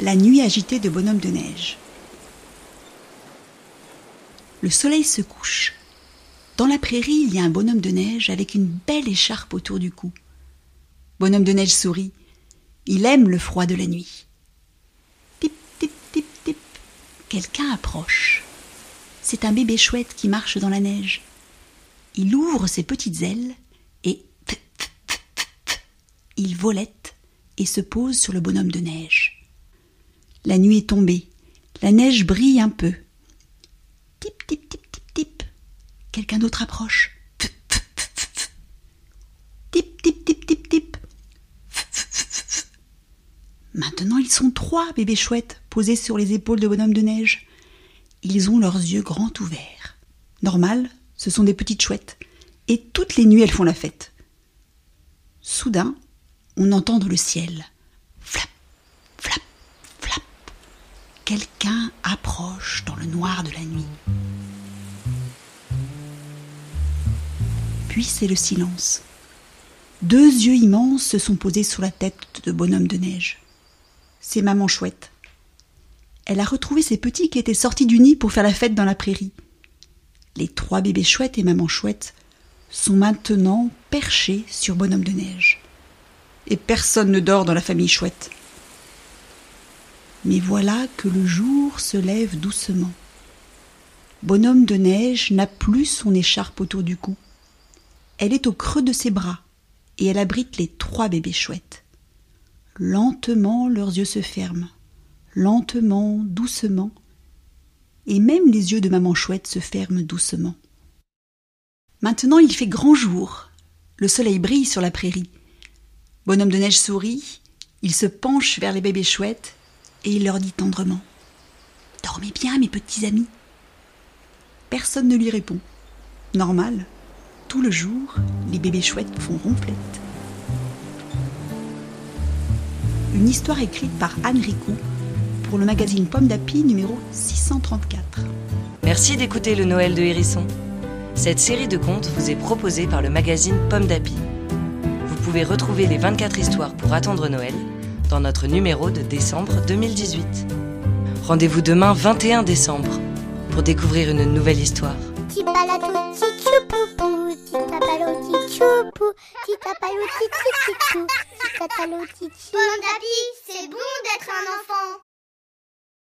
la nuit agitée de bonhomme de neige. Le soleil se couche. Dans la prairie, il y a un bonhomme de neige avec une belle écharpe autour du cou. Bonhomme de neige sourit. Il aime le froid de la nuit. Tip, tip, tip, tip. Quelqu'un approche. C'est un bébé chouette qui marche dans la neige. Il ouvre ses petites ailes et il volette et se pose sur le bonhomme de neige. La nuit est tombée. La neige brille un peu. Tip, tip, tip, tip, tip. Quelqu'un d'autre approche. Tip, tip, tip, tip, tip. Maintenant, ils sont trois bébés chouettes posés sur les épaules de bonhomme de neige. Ils ont leurs yeux grands ouverts. Normal, ce sont des petites chouettes. Et toutes les nuits, elles font la fête. Soudain, on entend dans le ciel. Quelqu'un approche dans le noir de la nuit. Puis c'est le silence. Deux yeux immenses se sont posés sur la tête de bonhomme de neige. C'est maman chouette. Elle a retrouvé ses petits qui étaient sortis du nid pour faire la fête dans la prairie. Les trois bébés chouettes et maman chouette sont maintenant perchés sur bonhomme de neige. Et personne ne dort dans la famille chouette. Mais voilà que le jour se lève doucement. Bonhomme de neige n'a plus son écharpe autour du cou. Elle est au creux de ses bras et elle abrite les trois bébés chouettes. Lentement, leurs yeux se ferment, lentement, doucement, et même les yeux de maman chouette se ferment doucement. Maintenant, il fait grand jour. Le soleil brille sur la prairie. Bonhomme de neige sourit, il se penche vers les bébés chouettes et il leur dit tendrement Dormez bien, mes petits amis. Personne ne lui répond. Normal, tout le jour, les bébés chouettes font ronflette. Une histoire écrite par Anne Ricou pour le magazine Pomme d'Api numéro 634. Merci d'écouter le Noël de Hérisson. Cette série de contes vous est proposée par le magazine Pomme d'Api. Vous pouvez retrouver les 24 histoires pour attendre Noël dans notre numéro de décembre 2018. Rendez-vous demain 21 décembre pour découvrir une nouvelle histoire. Petit palato, petit poupou. Petit palato, petit poupou. Petit palato, petit poupou. Petit palato, petit Pomme d'api, c'est bon d'être un enfant.